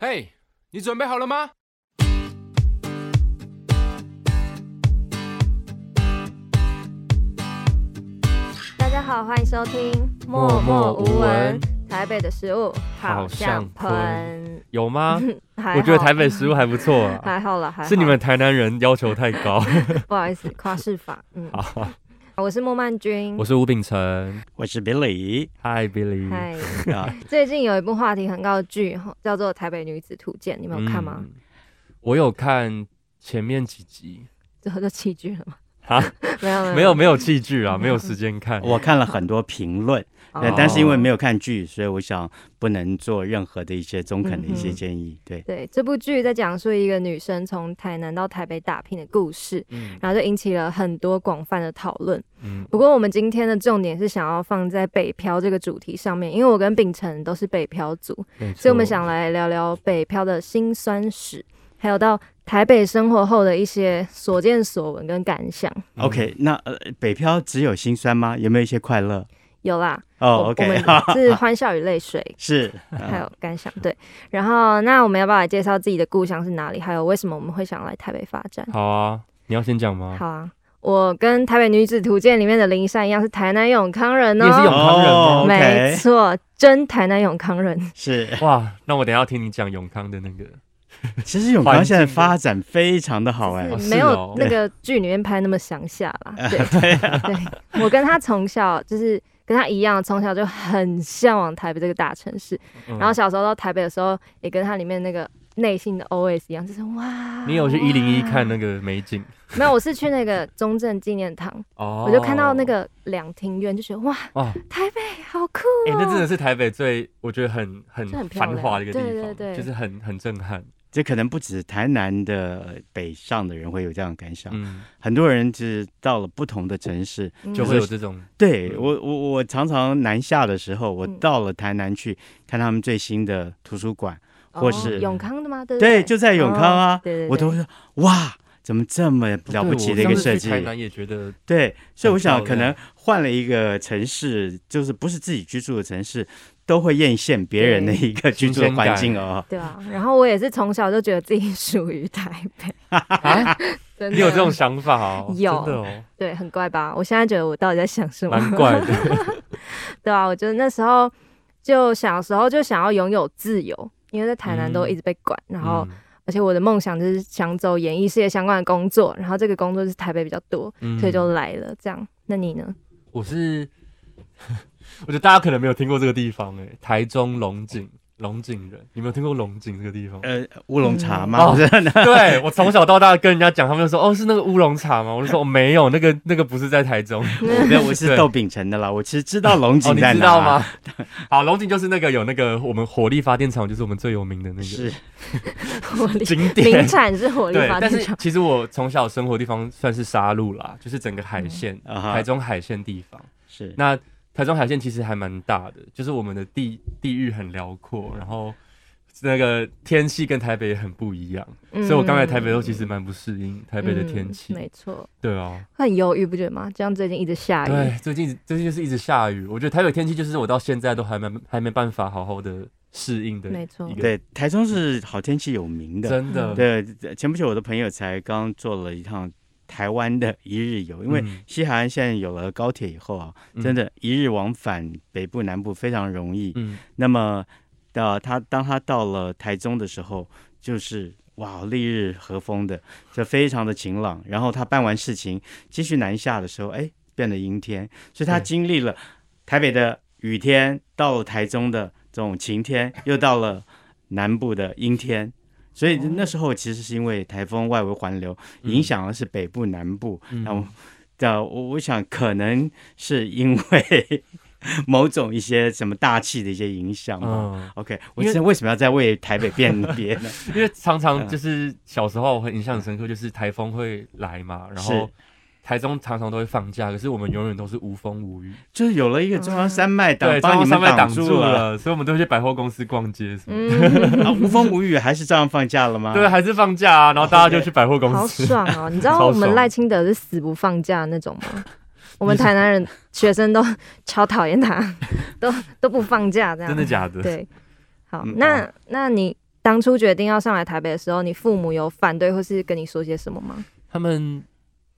嘿，hey, 你准备好了吗？大家好，欢迎收听默默无闻。台北的食物好像喷，有吗？我觉得台北食物还不错啊，还好了，还好。是你们台南人要求太高，不好意思，夸饰法。嗯，好。我是莫曼君，我是吴秉承，我是 Billy。Hi Billy。Hi。最近有一部话题很高的剧，叫做《台北女子图鉴》，你们有看吗？嗯，我有看前面几集，最后就弃剧了吗？啊，没有没有没有弃剧啊，没有时间看。我看了很多评论。对，但是因为没有看剧，所以我想不能做任何的一些中肯的一些建议。对对，这部剧在讲述一个女生从台南到台北打拼的故事，嗯，然后就引起了很多广泛的讨论。嗯，不过我们今天的重点是想要放在北漂这个主题上面，因为我跟秉承都是北漂族，所以我们想来聊聊北漂的辛酸史，还有到台北生活后的一些所见所闻跟感想。OK，那呃，北漂只有辛酸吗？有没有一些快乐？有啦，哦，OK，我们是欢笑与泪水，是还有感想，对。然后，那我们要不要来介绍自己的故乡是哪里？还有为什么我们会想来台北发展？好啊，你要先讲吗？好啊，我跟《台北女子图鉴》里面的林善一样，是台南永康人哦，你是永康人吗？没错，真台南永康人。是哇，那我等下要听你讲永康的那个。其实永康现在发展非常的好哎，没有那个剧里面拍那么乡下啦。对对，我跟他从小就是。跟他一样，从小就很向往台北这个大城市。嗯、然后小时候到台北的时候，也跟他里面那个内心的 OS 一样，就是哇。你有去一零一看那个美景？没有，我是去那个中正纪念堂。哦。我就看到那个两庭院，就觉得哇，哦、台北好酷、哦。哎、欸，那真的是台北最我觉得很很繁华的一个地方，对对对，就是很很震撼。这可能不止台南的北上的人会有这样的感想，嗯、很多人就是到了不同的城市，嗯、就会有这种。对我，我我常常南下的时候，我到了台南去看他们最新的图书馆，嗯、或是、哦、永康的吗？对，对，就在永康啊，哦、对对对，我都说哇。怎么这么了不起的一个设计？台南也觉得对，所以我想可能换了一个城市，就是不是自己居住的城市，都会艳羡别人的一个居住的环境哦。对啊，然后我也是从小就觉得自己属于台北啊，你有这种想法哦？有，对，很怪吧？我现在觉得我到底在想什么？蛮怪的。对啊，我觉得那时候就小时候就想要拥有自由，因为在台南都一直被管，然后。而且我的梦想就是想走演艺事业相关的工作，然后这个工作是台北比较多，嗯、所以就来了。这样，那你呢？我是，我觉得大家可能没有听过这个地方、欸，哎，台中龙井。龙井人，你有没有听过龙井这个地方？呃，乌龙茶吗？哦，对，我从小到大跟人家讲，他们就说哦，是那个乌龙茶吗？我就说我没有，那个那个不是在台中，没有，我是豆饼城的啦。我其实知道龙井在哪，你知道吗？好，龙井就是那个有那个我们火力发电厂，就是我们最有名的那个是 景点，名产是火力发电厂。但是其实我从小生活的地方算是沙鹿啦，就是整个海线，台中海线地方是那。台中海线其实还蛮大的，就是我们的地地域很辽阔，然后那个天气跟台北也很不一样，嗯、所以我刚来台北的时候其实蛮不适应台北的天气、嗯。没错，对啊，很忧郁，不觉得吗？这样最近一直下雨，对，最近最近就是一直下雨。我觉得台北天气就是我到现在都还没还没办法好好的适应的。没错，对，台中是好天气有名的，真的。对，前不久我的朋友才刚做了一趟。台湾的一日游，因为西海岸现在有了高铁以后啊，嗯、真的，一日往返北部南部非常容易。嗯，那么，呃，他当他到了台中的时候，就是哇，丽日和风的，就非常的晴朗。然后他办完事情继续南下的时候，哎，变得阴天，所以他经历了台北的雨天，到了台中的这种晴天，又到了南部的阴天。所以那时候其实是因为台风外围环流影响的是北部南部，那我的，我我想可能是因为 某种一些什么大气的一些影响嘛。OK，我现在为什么要在为台北辩别呢？因为常常就是小时候我会印象很深刻，就是台风会来嘛，然后。台中常常都会放假，可是我们永远都是无风无雨，就是有了一个中央山脉挡，对，中央山脉挡住了，所以我们都会去百货公司逛街什么的。啊，无风无雨还是照样放假了吗？对，还是放假啊，然后大家就去百货公司。好爽哦！你知道我们赖清德是死不放假那种吗？我们台南人学生都超讨厌他，都都不放假这样。真的假的？对。好，那那你。当初决定要上来台北的时候，你父母有反对或是跟你说些什么吗？他们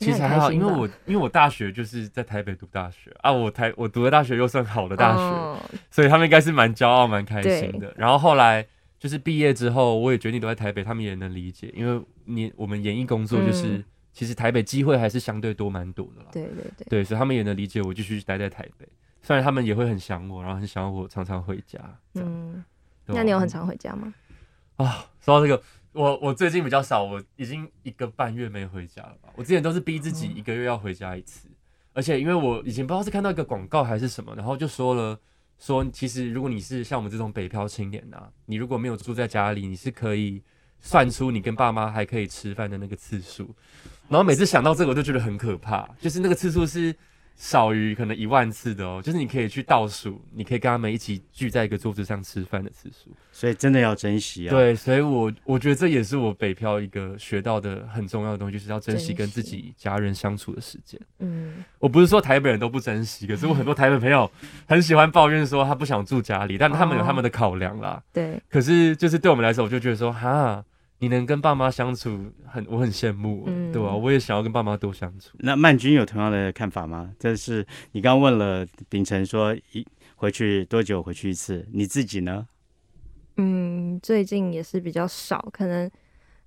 其实还好，因为我因为我大学就是在台北读大学啊，我台我读的大学又算好的大学，哦、所以他们应该是蛮骄傲、蛮开心的。然后后来就是毕业之后，我也决定留在台北，他们也能理解，因为你我们演艺工作就是、嗯、其实台北机会还是相对多蛮多的啦。对对对，对，所以他们也能理解我继续待在台北。虽然他们也会很想我，然后很想我常常回家。嗯，那你有很常回家吗？啊，说到这个，我我最近比较少，我已经一个半月没回家了吧。我之前都是逼自己一个月要回家一次，而且因为我以前不知道是看到一个广告还是什么，然后就说了说，其实如果你是像我们这种北漂青年呐、你如果没有住在家里，你是可以算出你跟爸妈还可以吃饭的那个次数。然后每次想到这个，我就觉得很可怕，就是那个次数是。少于可能一万次的哦，就是你可以去倒数，你可以跟他们一起聚在一个桌子上吃饭的次数，所以真的要珍惜啊。对，所以我我觉得这也是我北漂一个学到的很重要的东西，就是要珍惜跟自己家人相处的时间。嗯，我不是说台北人都不珍惜，可是我很多台北朋友很喜欢抱怨说他不想住家里，但他们有他们的考量啦。对，可是就是对我们来说，我就觉得说哈。你能跟爸妈相处，很我很羡慕，嗯、对吧、啊？我也想要跟爸妈多相处。那曼君有同样的看法吗？这是你刚问了秉承说一回去多久回去一次？你自己呢？嗯，最近也是比较少，可能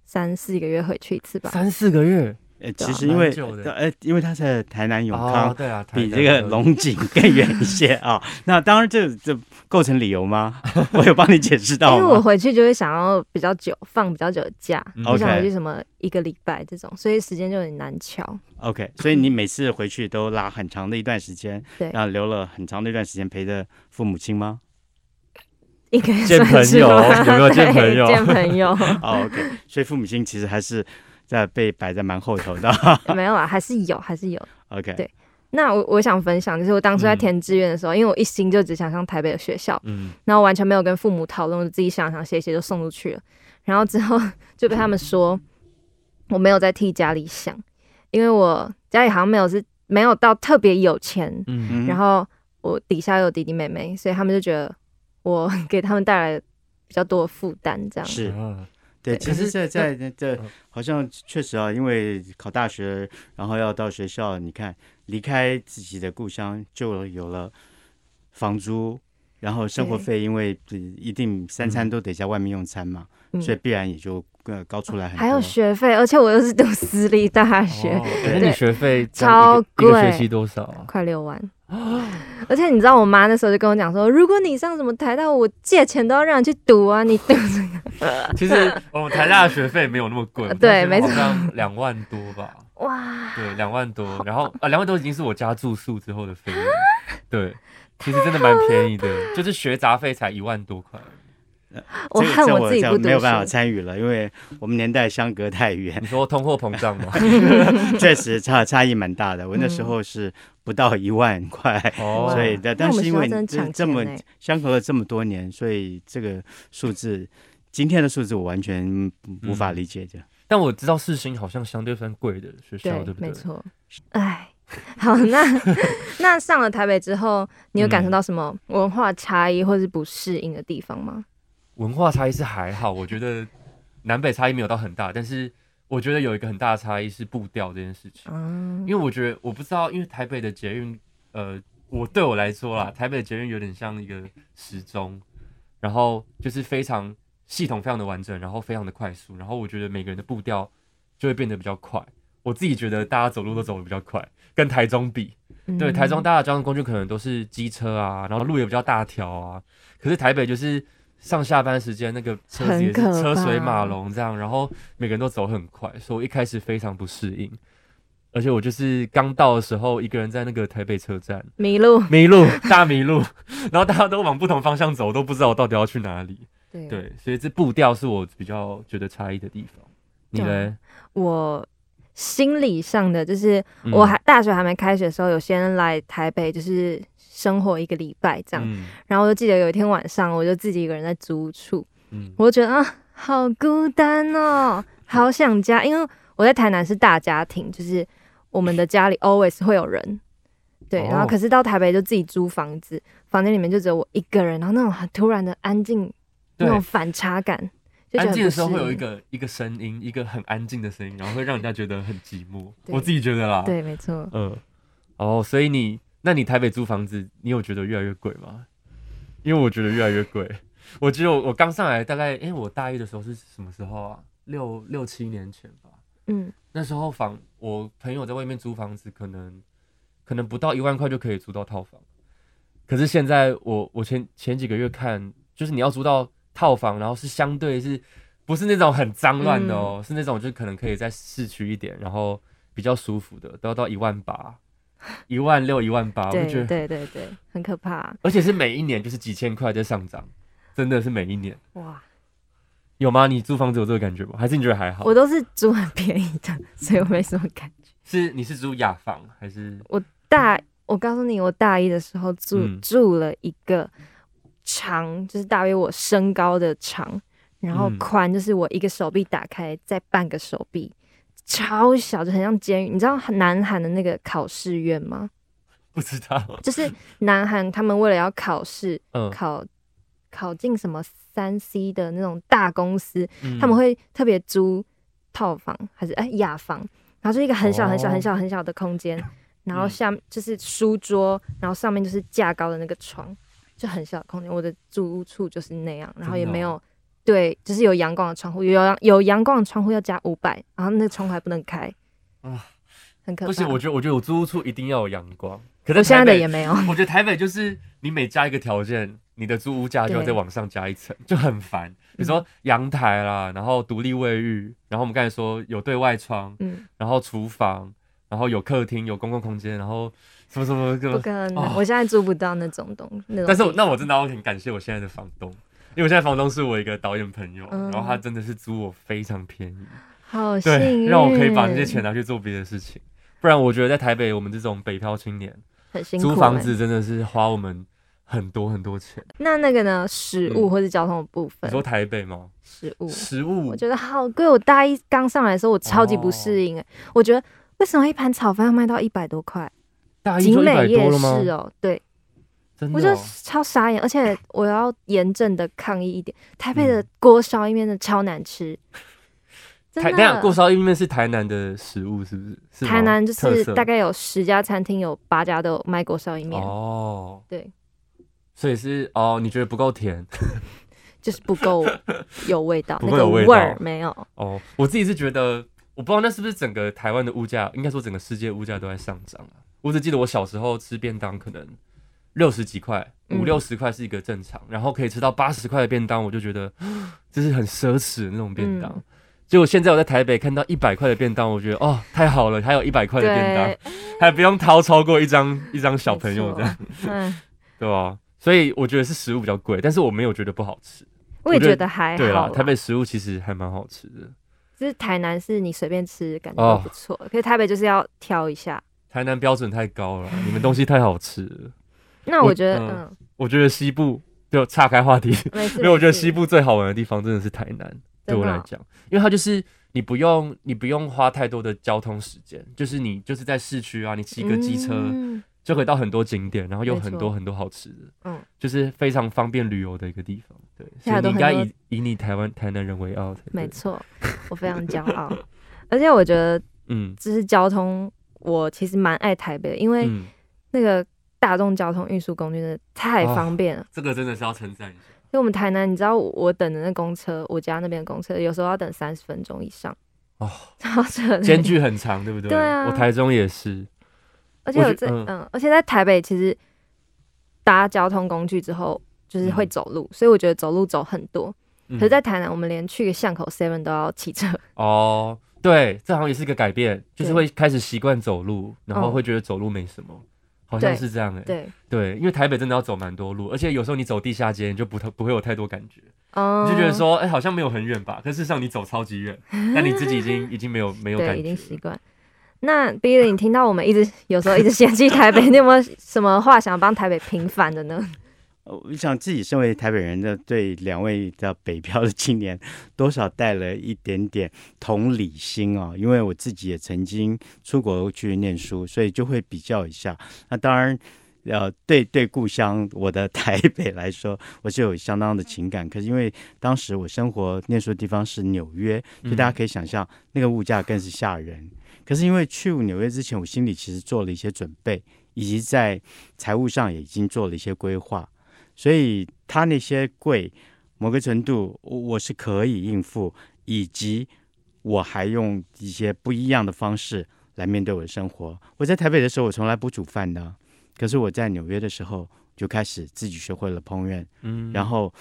三四个月回去一次吧。三四个月。呃，其实因为呃，因为他在台南永康，对啊，比这个龙井更远一些 啊。那当然，这这构成理由吗？我有帮你解释到。因为我回去就会想要比较久，放比较久的假，不想回去什么一个礼拜这种，所以时间就很难敲。OK，所以你 每次回去都拉很长的一段时间，对，然后留了很长的一段时间陪着父母亲吗？应该见朋友，有没有见 朋友？见朋友。好，OK，所以父母亲其实还是。在被摆在蛮后头的，没有啊，还是有，还是有。OK，对，那我我想分享，就是我当初在填志愿的时候，嗯、因为我一心就只想上台北的学校，嗯，然后完全没有跟父母讨论，我自己想想写写就送出去了，然后之后就被他们说我没有在替家里想，因为我家里好像没有是没有到特别有钱，嗯，然后我底下有弟弟妹妹，所以他们就觉得我给他们带来比较多的负担，这样。是。对，其实，在在这好像确实啊，因为考大学，然后要到学校，你看离开自己的故乡，就有了房租，然后生活费，因为一定三餐都得在外面用餐嘛，所以必然也就更高出来很多。还有学费，而且我又是读私立大学，那你学费超贵，一个学期多少啊？快六万。而且你知道，我妈那时候就跟我讲说，如果你上什么台大，我借钱都要让你去读啊，你读这个。其实我们台大的学费没有那么贵，对，没错，好像两万多吧。哇，对，两万多，然后啊，两万多已经是我家住宿之后的费用。对，其实真的蛮便宜的，就是学杂费才一万多块。我恨我自己不读，没有办法参与了，因为我们年代相隔太远。你说通货膨胀吗？确实差差异蛮大的。我那时候是不到一万块，嗯、所以但但是因为这么相隔了这么多年，所以这个数字，今天的数字我完全无法理解的、嗯。但我知道世新好像相对算贵的学校，对，对不对？没错。哎，好，那那上了台北之后，你有感受到什么文化差异或是不适应的地方吗？文化差异是还好，我觉得南北差异没有到很大，但是我觉得有一个很大的差异是步调这件事情。嗯，因为我觉得我不知道，因为台北的捷运，呃，我对我来说啦，台北的捷运有点像一个时钟，然后就是非常系统非常的完整，然后非常的快速，然后我觉得每个人的步调就会变得比较快。我自己觉得大家走路都走得比较快，跟台中比，对，台中大家的交通工具可能都是机车啊，然后路也比较大条啊，可是台北就是。上下班时间那个车子也是车水马龙这样，然后每个人都走很快，所以我一开始非常不适应，而且我就是刚到的时候一个人在那个台北车站迷路，迷路大迷路，然后大家都往不同方向走，都不知道我到底要去哪里。对，对，所以这步调是我比较觉得差异的地方。你呢？我心理上的就是我还大学还没开学的时候，有先来台北，就是。生活一个礼拜这样，嗯、然后我就记得有一天晚上，我就自己一个人在租屋处，嗯、我就觉得啊，好孤单哦，好想家，因为我在台南是大家庭，就是我们的家里 always 会有人，对，然后可是到台北就自己租房子，房间里面就只有我一个人，然后那种很突然的安静，那种反差感，安静的时候会有一个一个声音，一个很安静的声音，然后会让人家觉得很寂寞。我自己觉得啦，对，没错。嗯，哦，所以你，那你台北租房子，你有觉得越来越贵吗？因为我觉得越来越贵。我记得我我刚上来大概，哎，我大一的时候是什么时候啊？六六七年前吧。嗯，那时候房，我朋友在外面租房子，可能可能不到一万块就可以租到套房。可是现在我我前前几个月看，就是你要租到。套房，然后是相对是，不是那种很脏乱的哦，嗯、是那种就可能可以在市区一点，然后比较舒服的，都要到一万八、一万六、一万八，我觉得对对对，很可怕。而且是每一年就是几千块在上涨，真的是每一年。哇，有吗？你租房子有这个感觉吗？还是你觉得还好？我都是租很便宜的，所以我没什么感觉。是你是租雅房还是？我大，我告诉你，我大一的时候住、嗯、住了一个。长就是大约我身高的长，然后宽就是我一个手臂打开再半个手臂，嗯、超小，就很像监狱。你知道南韩的那个考试院吗？不知道，就是南韩他们为了要考试，嗯、考考进什么三 C 的那种大公司，嗯、他们会特别租套房还是哎雅房，然后就一个很小很小很小很小的空间，哦、然后下就是书桌，然后上面就是架高的那个床。就很小的空间，我的住屋处就是那样，然后也没有，对，就是有阳光的窗户，有阳有阳光的窗户要加五百，然后那个窗户还不能开，啊，很可怕。不是，我觉得我觉得我租屋处一定要有阳光，可是我现在的也没有。我觉得台北就是你每加一个条件，你的租屋价就要再往上加一层，就很烦。比如说阳台啦，然后独立卫浴，然后我们刚才说有对外窗，嗯，然后厨房，然后有客厅，有公共空间，然后。什么什么不可能！哦、我现在租不到那种东西。但是，那我真的要很感谢我现在的房东，因为我现在房东是我一个导演朋友，嗯、然后他真的是租我非常便宜，好幸运，让我可以把那些钱拿去做别的事情。不然，我觉得在台北，我们这种北漂青年，很辛苦，租房子真的是花我们很多很多钱。那那个呢？食物或者交通的部分？嗯、你说台北吗？食物，食物，我觉得好贵。我大一刚上来的时候，我超级不适应哎、欸，哦、我觉得为什么一盘炒饭要卖到一百多块？景美夜市哦，对，真的哦、我觉得超傻眼，而且我要严正的抗议一点，台北的锅烧意面的超难吃。嗯、台那锅烧意面是台南的食物是不是？是台南就是大概有十家餐厅，有八家都有卖锅烧意面哦。对，所以是哦，你觉得不够甜，就是不够有味道，不够有味道，那个味儿没有。哦，我自己是觉得，我不知道那是不是整个台湾的物价，应该说整个世界物价都在上涨啊。我只记得我小时候吃便当，可能六十几块、五六十块是一个正常，嗯、然后可以吃到八十块的便当，我就觉得这是很奢侈的那种便当。嗯、结果现在我在台北看到一百块的便当，我觉得哦，太好了，还有一百块的便当，还不用掏超过一张一张小朋友这样，嗯、对吧？所以我觉得是食物比较贵，但是我没有觉得不好吃。我也觉得还好。对啦，台北食物其实还蛮好吃的。就是台南是你随便吃感觉都不错，哦、可是台北就是要挑一下。台南标准太高了，你们东西太好吃了。那我觉得，嗯，嗯我觉得西部就岔开话题，因为我觉得西部最好玩的地方真的是台南，对我来讲，因为它就是你不用你不用花太多的交通时间，就是你就是在市区啊，你骑个机车就可以到很多景点，然后有很多很多好吃的，嗯，就是非常方便旅游的一个地方。对，所以你应该以以你台湾台南人为傲。没错，我非常骄傲，而且我觉得，嗯，就是交通。我其实蛮爱台北的，因为那个大众交通运输工具真的太方便了。哦，这个真的是要称赞一下。因为我们台南，你知道我等的那公车，我家那边的公车有时候要等三十分钟以上哦，超扯，间距很长，对不对？对啊，我台中也是。而且我这嗯，嗯，而且在台北其实搭交通工具之后就是会走路，嗯、所以我觉得走路走很多。可是，在台南我们连去个巷口 Seven 都要骑车哦。对，这好像也是一个改变，就是会开始习惯走路，然后会觉得走路没什么，好像是这样哎。对对，因为台北真的要走蛮多路，而且有时候你走地下街，你就不太不会有太多感觉，你就觉得说，哎，好像没有很远吧？可事实上你走超级远，但你自己已经已经没有没有感觉，已经习惯。那 Billy，你听到我们一直有时候一直嫌弃台北，你有没有什么话想帮台北平反的呢？我想自己身为台北人的，对两位的北漂的青年，多少带了一点点同理心啊。因为我自己也曾经出国去念书，所以就会比较一下。那当然，呃，对对，故乡我的 台北来说，我是有相当的情感。可是因为当时我生活念书的地方是纽约，所以大家可以想象那个物价更是吓人。可是因为去纽约之前，我心里其实做了一些准备，以及在财务上也已经做了一些规划，所以他那些贵，某个程度我是可以应付，以及我还用一些不一样的方式来面对我的生活。我在台北的时候，我从来不煮饭的。可是我在纽约的时候就开始自己学会了烹饪，嗯，然后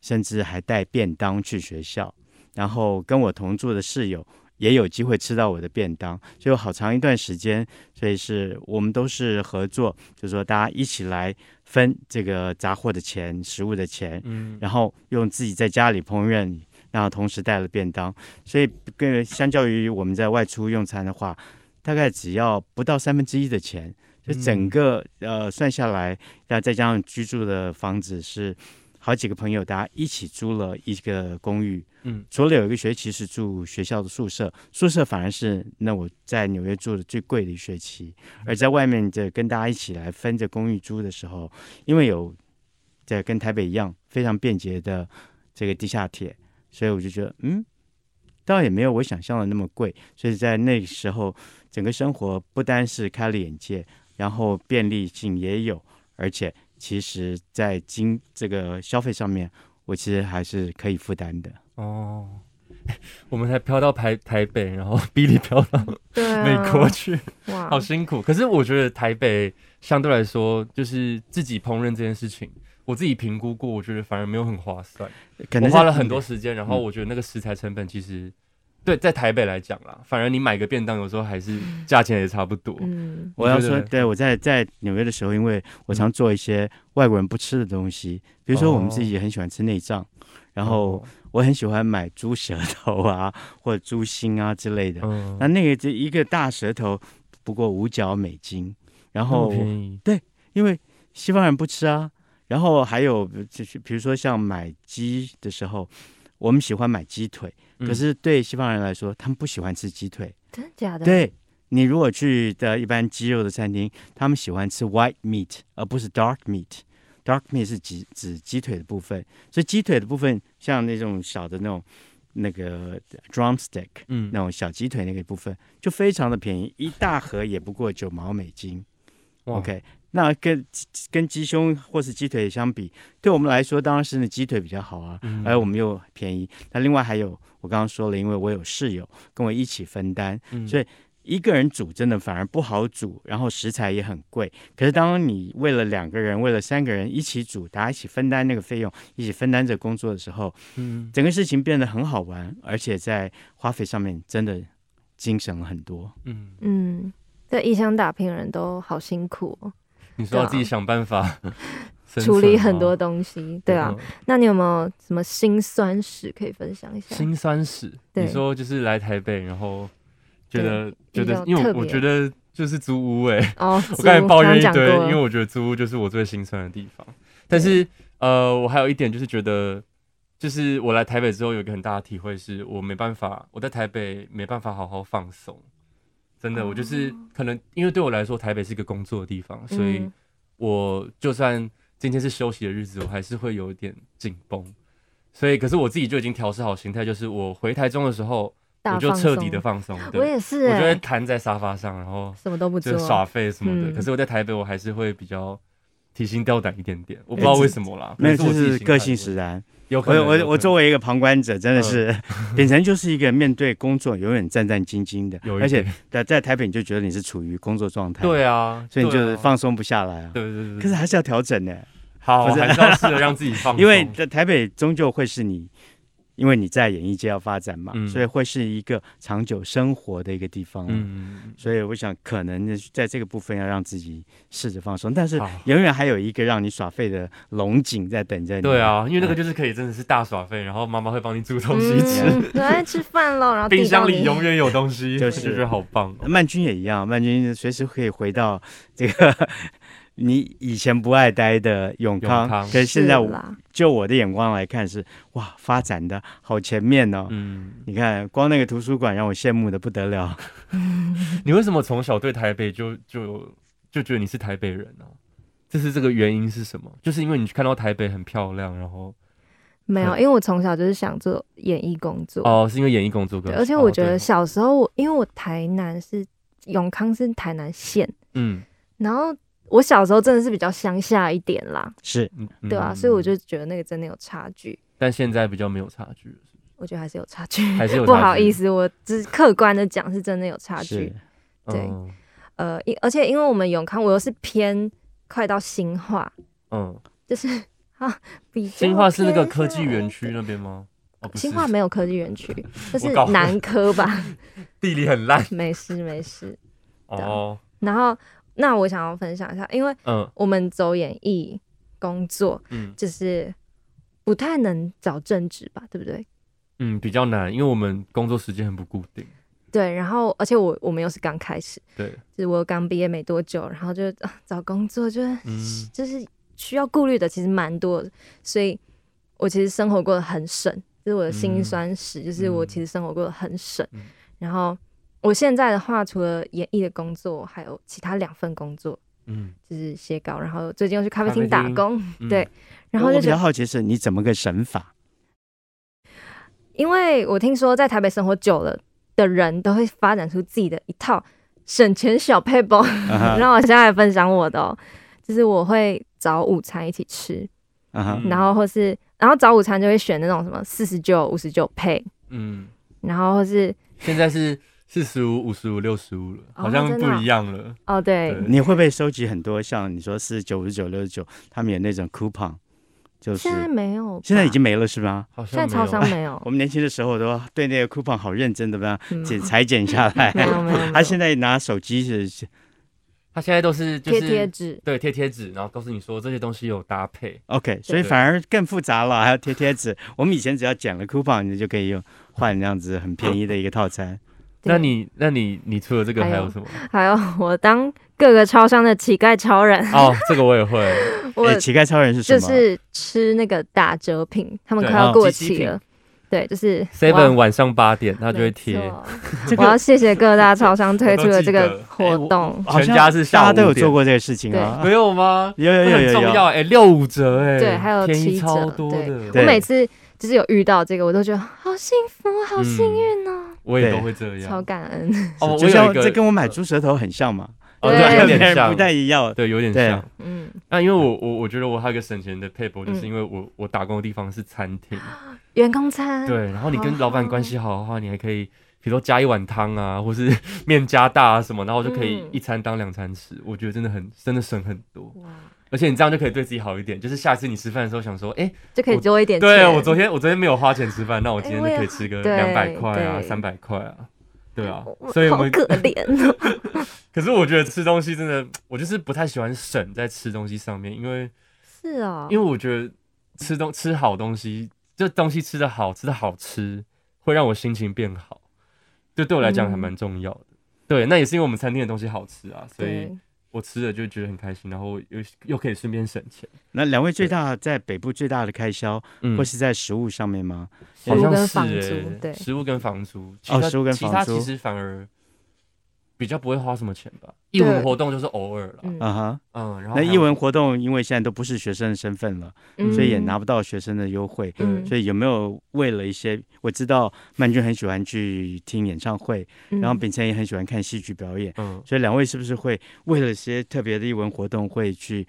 甚至还带便当去学校，然后跟我同住的室友也有机会吃到我的便当，就好长一段时间，所以是我们都是合作，就是说大家一起来分这个杂货的钱、食物的钱，嗯，然后用自己在家里烹饪，然后同时带了便当，所以跟相较于我们在外出用餐的话，大概只要不到三分之一的钱。就整个呃算下来，那再加上居住的房子是好几个朋友，大家一起租了一个公寓。嗯，除了有一个学期是住学校的宿舍，宿舍反而是那我在纽约住的最贵的一学期。而在外面这跟大家一起来分着公寓租的时候，因为有在跟台北一样非常便捷的这个地下铁，所以我就觉得嗯，倒也没有我想象的那么贵。所以在那个时候，整个生活不单是开了眼界。然后便利性也有，而且其实，在经这个消费上面，我其实还是可以负担的。哦，我们才飘到台台北，然后 比利飘到美国去，啊、好辛苦。可是我觉得台北相对来说，就是自己烹饪这件事情，我自己评估过，我觉得反而没有很划算。可能我花了很多时间，然后我觉得那个食材成本其实。对，在台北来讲啦，反而你买个便当，有时候还是价钱也差不多。嗯，我要说，对，我在在纽约的时候，因为我常做一些外国人不吃的东西，比如说我们自己也很喜欢吃内脏，哦、然后我很喜欢买猪舌头啊，或者猪心啊之类的。嗯、那那个这一个大舌头不过五角美金，然后对，因为西方人不吃啊。然后还有就是，比如说像买鸡的时候。我们喜欢买鸡腿，可是对西方人来说，他们不喜欢吃鸡腿。真的假的？对，你如果去的一般鸡肉的餐厅，他们喜欢吃 white meat，而不是 dark meat。dark meat 是指指鸡腿的部分，所以鸡腿的部分像那种小的那种那个 drumstick，嗯，那种小鸡腿那个部分就非常的便宜，一大盒也不过九毛美金。OK。那跟跟鸡胸或是鸡腿相比，对我们来说当然是那鸡腿比较好啊，嗯、而我们又便宜。那另外还有我刚刚说了，因为我有室友跟我一起分担，嗯、所以一个人煮真的反而不好煮，然后食材也很贵。可是当你为了两个人、为了三个人一起煮，大家一起分担那个费用，一起分担这工作的时候，嗯，整个事情变得很好玩，而且在花费上面真的精神了很多。嗯嗯，这异乡打拼的人都好辛苦哦。你说要自己想办法、啊、处理很多东西，对。啊。那你有没有什么辛酸史可以分享一下？辛酸史，你说就是来台北，然后觉得觉得，因为我觉得就是租屋哎、欸，哦，我刚才抱怨一堆，因为我觉得租屋就是我最心酸的地方。但是呃，我还有一点就是觉得，就是我来台北之后有一个很大的体会，是我没办法，我在台北没办法好好放松。真的，我就是可能，因为对我来说，台北是一个工作的地方，所以我就算今天是休息的日子，我还是会有一点紧绷。所以，可是我自己就已经调试好心态，就是我回台中的时候，我就彻底的放松。我也是，我就会瘫在沙发上，然后什么都不做，耍废什么的。可是我在台北，我还是会比较提心吊胆一点点。我不知道为什么啦，没有就是个性使然。有我我我作为一个旁观者，真的是 秉承就是一个面对工作永远战战兢兢的，而且在在台北你就觉得你是处于工作状态，对啊，所以你就是放松不下来啊，对对对，可是还是要调整的，好，还是要试着让自己放 松，因为在台北终究会是你。因为你在演艺界要发展嘛，嗯、所以会是一个长久生活的一个地方。嗯，所以我想可能在这个部分要让自己试着放松，但是永远还有一个让你耍废的龙井在等着你。对啊，因为那个就是可以真的是大耍废，然后妈妈会帮你煮东西吃，吃饭喽，然后冰箱里永远有东西，就是好棒。曼君也一样，曼君随时可以回到这个。你以前不爱待的永康，可是现在就我的眼光来看是哇，发展的好前面哦。嗯，你看光那个图书馆让我羡慕的不得了。你为什么从小对台北就就就觉得你是台北人呢？这是这个原因是什么？就是因为你看到台北很漂亮，然后没有，因为我从小就是想做演艺工作哦，是因为演艺工作，而且我觉得小时候，因为我台南是永康是台南县，嗯，然后我小时候真的是比较乡下一点啦，是，对啊，所以我就觉得那个真的有差距，但现在比较没有差距，我觉得还是有差距，还是有不好意思，我只是客观的讲，是真的有差距，对，呃，因而且因为我们永康，我又是偏。快到新化，嗯，就是啊，比新化是那个科技园区那边吗？哦，新化没有科技园区，就是南科吧。地理很烂，没事没事。哦，然后那我想要分享一下，因为嗯，我们走演艺工作，嗯，就是不太能找正职吧，对不对？嗯，比较难，因为我们工作时间很不固定。对，然后而且我我们又是刚开始，对，就是我刚毕业没多久，然后就、啊、找工作就，就是、嗯、就是需要顾虑的其实蛮多的，所以我其实生活过得很省，就是我的辛酸史，嗯、就是我其实生活过得很省。嗯、然后我现在的话，除了演艺的工作，还有其他两份工作，嗯，就是写稿，然后最近又去咖啡厅打工，嗯、对，然后就我比较好奇是你怎么个省法？因为我听说在台北生活久了。的人都会发展出自己的一套省钱小配包，让我现在来分享我的哦，就是我会找午餐一起吃，uh huh. 然后或是然后找午餐就会选那种什么四十九、五十九配，嗯，然后或是现在是四十五、五十五、六十五了，好像不一样了哦。哦，对，你会不会收集很多像你说四十九、五十九、六十九，他们有那种 coupon？就是现在没有，现在已经没了是吧？好像现在超商没有。我们年轻的时候都对那个 coupon 好认真的，吧？剪裁剪下来。没有没有。他现在拿手机是，他现在都是贴贴纸，对，贴贴纸，然后告诉你说这些东西有搭配。OK，所以反而更复杂了，还要贴贴纸。我们以前只要剪了 coupon，你就可以用换那样子很便宜的一个套餐。那你那你你除了这个还有什么？还有我当各个超商的乞丐超人。哦，这个我也会。我乞丐超人是什么？就是吃那个打折品，他们快要过期了。对，就是 seven 晚上八点，他就会贴。我要谢谢各大超商推出的这个活动。全家是大家都有做过这个事情啊？没有吗？有有有有重要哎，六五折哎，对，还有七折。对我每次就是有遇到这个，我都觉得好幸福，好幸运哦。我也都会这样，超感恩。哦，就像这跟我买猪舌头很像嘛？哦，对，有点像，不太一样。对，有点像。嗯，那因为我我我觉得我还有一个省钱的撇步，就是因为我我打工的地方是餐厅，员工餐。对，然后你跟老板关系好的话，你还可以，比如说加一碗汤啊，或是面加大啊什么，然后就可以一餐当两餐吃。我觉得真的很真的省很多。而且你这样就可以对自己好一点，就是下次你吃饭的时候想说，哎，就可以多一点。对，我昨天我昨天没有花钱吃饭，那我今天就可以吃个两百块啊，三百块啊，对啊。所以我们可怜。可是我觉得吃东西真的，我就是不太喜欢省在吃东西上面，因为是啊，因为我觉得吃东吃好东西，就东西吃的好，吃的好吃，会让我心情变好，就对我来讲还蛮重要的。对，那也是因为我们餐厅的东西好吃啊，所以。我吃了就觉得很开心，然后又又可以顺便省钱。那两位最大在北部最大的开销，会是在食物上面吗？好像是诶，对，食物跟房租。哦，食物跟房租，其他其实反而。比较不会花什么钱吧，艺文活动就是偶尔了，嗯。哼，嗯，然后那艺文活动因为现在都不是学生的身份了，所以也拿不到学生的优惠，嗯，所以有没有为了一些，我知道曼君很喜欢去听演唱会，然后秉承也很喜欢看戏剧表演，嗯，所以两位是不是会为了一些特别的艺文活动会去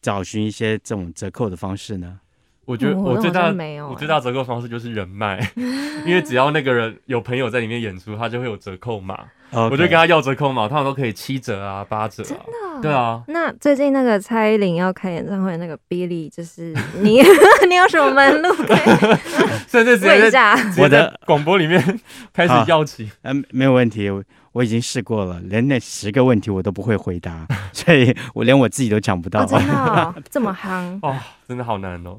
找寻一些这种折扣的方式呢？我觉得我最大我最大折扣方式就是人脉，因为只要那个人有朋友在里面演出，他就会有折扣码。我就跟他要折扣嘛，他们都可以七折啊、八折。真的？对啊。那最近那个蔡依林要开演唱会，那个 Billy 就是 你，你有什么门路可以？甚至直接在我的广播里面开始要起。嗯，没有问题，我我已经试过了，连那十个问题我都不会回答，所以我连我自己都讲不到。真的这么夯？哦，真的好难哦。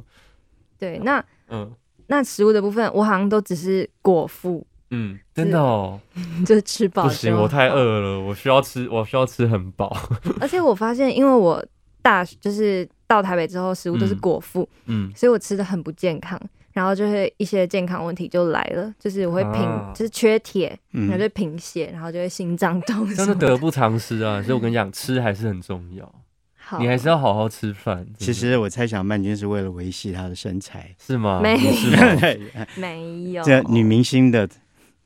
对，那嗯，那食物的部分，我好像都只是果腹，嗯，真的哦，就吃饱。不行，我太饿了，我需要吃，我需要吃很饱。而且我发现，因为我大就是到台北之后，食物都是果腹，嗯，所以我吃的很不健康，然后就是一些健康问题就来了，就是我会贫，就是缺铁，然后就贫血，然后就会心脏痛。真的得不偿失啊！所以我跟你讲，吃还是很重要。好，你还是要好好吃饭。其实我猜想曼君是为了维系她的身材，是吗？没是吗？没有。这女明星的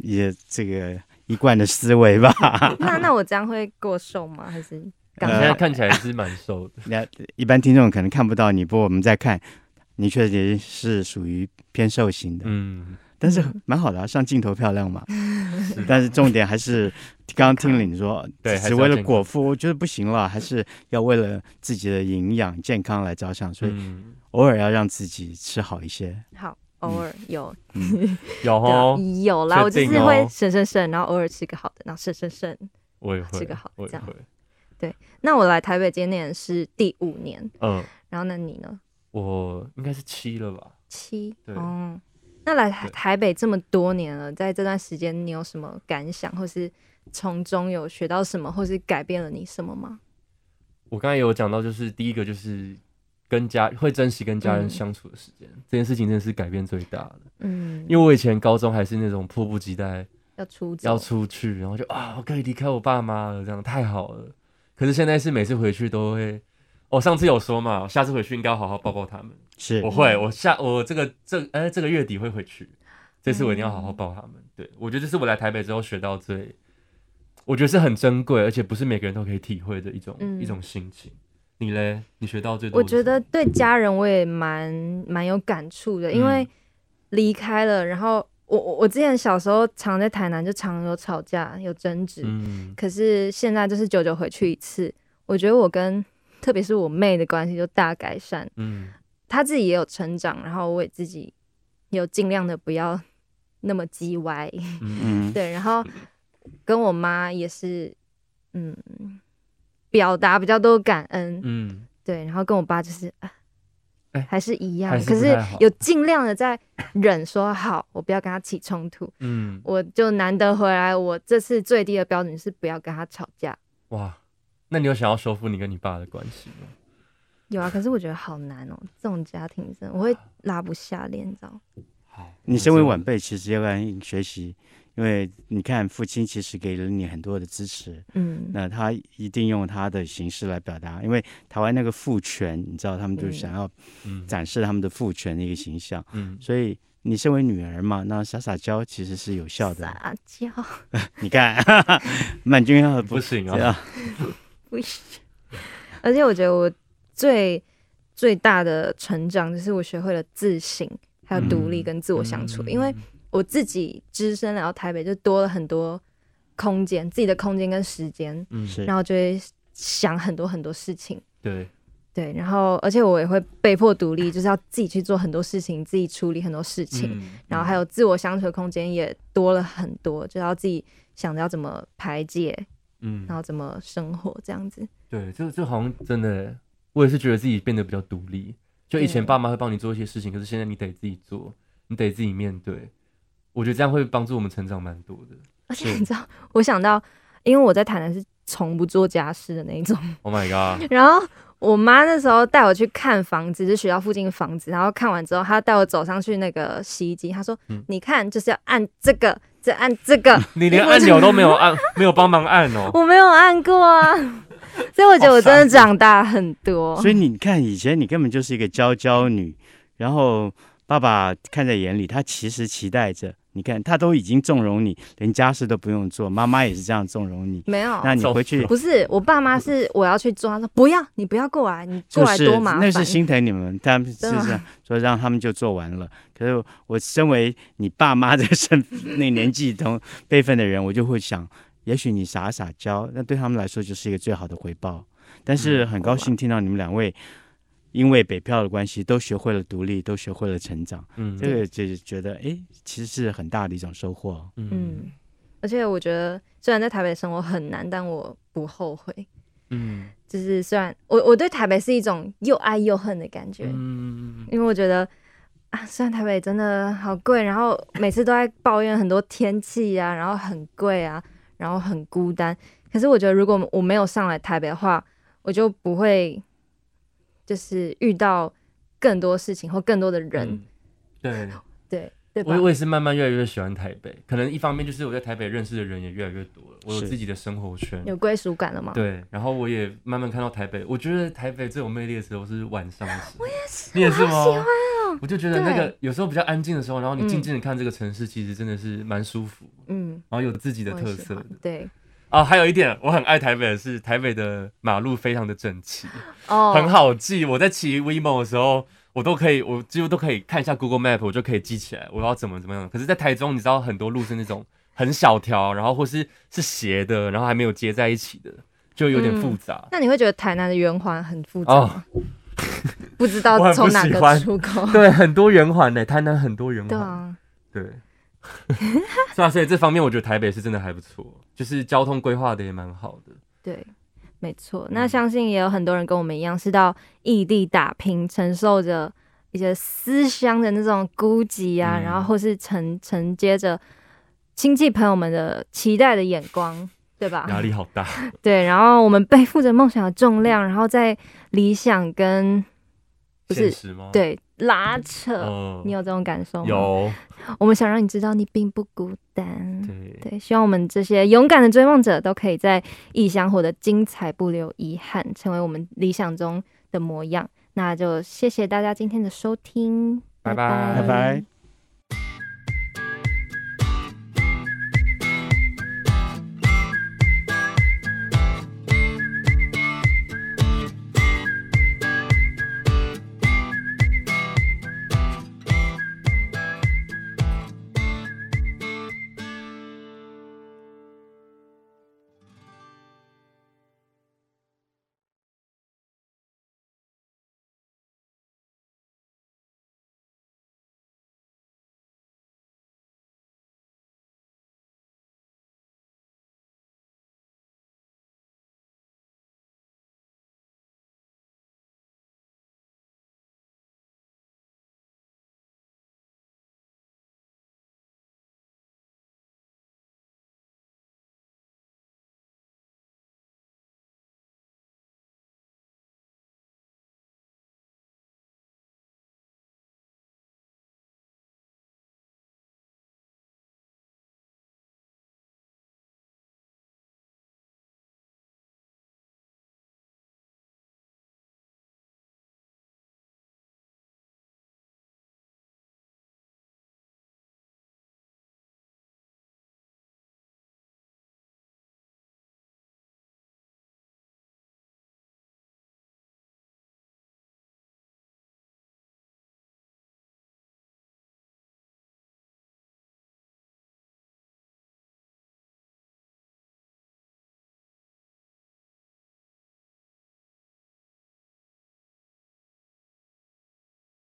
也这个一贯的思维吧。那那我这样会过瘦吗？还是？你现在看起来是蛮瘦的。那一般听众可能看不到你，不过我们在看，你确实是属于偏瘦型的。嗯。但是蛮好的啊，上镜头漂亮嘛。但是重点还是刚刚听了你说，对，只为了果腹，我觉得不行了，还是要为了自己的营养健康来着想，所以偶尔要让自己吃好一些。好，偶尔有，有 哦，有啦，我就是会省省省，然后偶尔吃个好的，然后省省省，我也会吃个好的，这样。对，那我来台北今年是第五年，嗯，然后那你呢？我应该是七了吧？七，对，嗯。那来台北这么多年了，在这段时间你有什么感想，或是从中有学到什么，或是改变了你什么吗？我刚才有讲到，就是第一个就是跟家会珍惜跟家人相处的时间，嗯、这件事情真的是改变最大的。嗯，因为我以前高中还是那种迫不及待要出要出去，然后就啊，我可以离开我爸妈了，这样太好了。可是现在是每次回去都会。我、哦、上次有说嘛，下次回去应该要好好抱抱他们。是，我会，我下我这个这哎、欸、这个月底会回去，这次我一定要好好抱他们。嗯、对，我觉得这是我来台北之后学到最，我觉得是很珍贵，而且不是每个人都可以体会的一种、嗯、一种心情。你嘞？你学到最多？我觉得对家人我也蛮蛮有感触的，因为离开了，然后我我我之前小时候常在台南就常有吵架有争执，嗯、可是现在就是久久回去一次，我觉得我跟特别是我妹的关系就大改善，嗯，她自己也有成长，然后我也自己有尽量的不要那么叽歪，嗯，对，然后跟我妈也是，嗯，表达比较多感恩，嗯，对，然后跟我爸就是，哎，还是一样，可是有尽量的在忍，说好，我不要跟他起冲突，嗯，我就难得回来，我这次最低的标准是不要跟他吵架，哇。那你有想要修复你跟你爸的关系吗？有啊，可是我觉得好难哦、喔。这种家庭真的，我会拉不下脸，你知道？好，你身为晚辈，其实要跟学习，因为你看父亲其实给了你很多的支持，嗯，那他一定用他的形式来表达。因为台湾那个父权，你知道，他们就想要展示他们的父权的一个形象，嗯，所以你身为女儿嘛，那撒撒娇其实是有效的。撒娇，你看，曼君要不行啊。不行，而且我觉得我最最大的成长就是我学会了自省，还有独立跟自我相处。因为我自己只身来到台北，就多了很多空间，自己的空间跟时间，嗯，然后就会想很多很多事情。对对，然后而且我也会被迫独立，就是要自己去做很多事情，自己处理很多事情。嗯、然后还有自我相处的空间也多了很多，就要自己想着要怎么排解。嗯，然后怎么生活这样子？对，就就好像真的，我也是觉得自己变得比较独立。就以前爸妈会帮你做一些事情，可是现在你得自己做，你得自己面对。我觉得这样会帮助我们成长蛮多的。而且你知道，我想到，因为我在台南是从不做家事的那一种。Oh my god！然后我妈那时候带我去看房子，是学校附近的房子。然后看完之后，她带我走上去那个洗衣机，她说：“嗯、你看，就是要按这个。”再按这个，你连按钮都没有按，没有帮忙按哦。我没有按过啊，所以我觉得我真的长大很多。所以你看，以前你根本就是一个娇娇女，然后爸爸看在眼里，他其实期待着。你看，他都已经纵容你，连家事都不用做。妈妈也是这样纵容你。没有，那你回去不是我爸妈是我要去做，他说不要，你不要过来，你过来多麻烦。那是心疼你们，他们 是这样说，让他们就做完了。可是我身为你爸妈的身那年纪同辈分的人，我就会想，也许你撒撒娇，那对他们来说就是一个最好的回报。但是很高兴听到你们两位。因为北漂的关系，都学会了独立，都学会了成长。嗯，这个就是觉得，哎，其实是很大的一种收获。嗯，而且我觉得，虽然在台北生活很难，但我不后悔。嗯，就是虽然我我对台北是一种又爱又恨的感觉。嗯，因为我觉得啊，虽然台北真的好贵，然后每次都在抱怨很多天气啊，然后很贵啊，然后很孤单。可是我觉得，如果我没有上来台北的话，我就不会。就是遇到更多事情或更多的人，嗯、对对，对？我我也是慢慢越来越喜欢台北，可能一方面就是我在台北认识的人也越来越多了，我有自己的生活圈，有归属感了吗？对，然后我也慢慢看到台北，我觉得台北最有魅力的时候是晚上时。我也是，你也是吗？喜欢哦。我就觉得那个有时候比较安静的时候，然后你静静的看这个城市，其实真的是蛮舒服。嗯，然后有自己的特色的。对。啊，还有一点我很爱台北的是，台北的马路非常的整齐，哦，很好记。我在骑 WeMo 的时候。我都可以，我几乎都可以看一下 Google Map，我就可以记起来我要怎么怎么样。可是，在台中，你知道很多路是那种很小条，然后或是是斜的，然后还没有接在一起的，就有点复杂。嗯、那你会觉得台南的圆环很复杂吗？哦、不知道从哪个出口？对，很多圆环呢，台南很多圆环。对啊，对，是啊，所以这方面我觉得台北是真的还不错，就是交通规划的也蛮好的。对。没错，那相信也有很多人跟我们一样，是到异地打拼，承受着一些思乡的那种孤寂啊，嗯、然后或是承承接着亲戚朋友们的期待的眼光，对吧？压力好大。对，然后我们背负着梦想的重量，然后在理想跟不是对拉扯，嗯、你有这种感受吗？有。我们想让你知道，你并不孤单。对对，希望我们这些勇敢的追梦者都可以在异乡活得精彩，不留遗憾，成为我们理想中的模样。那就谢谢大家今天的收听，拜拜，拜拜。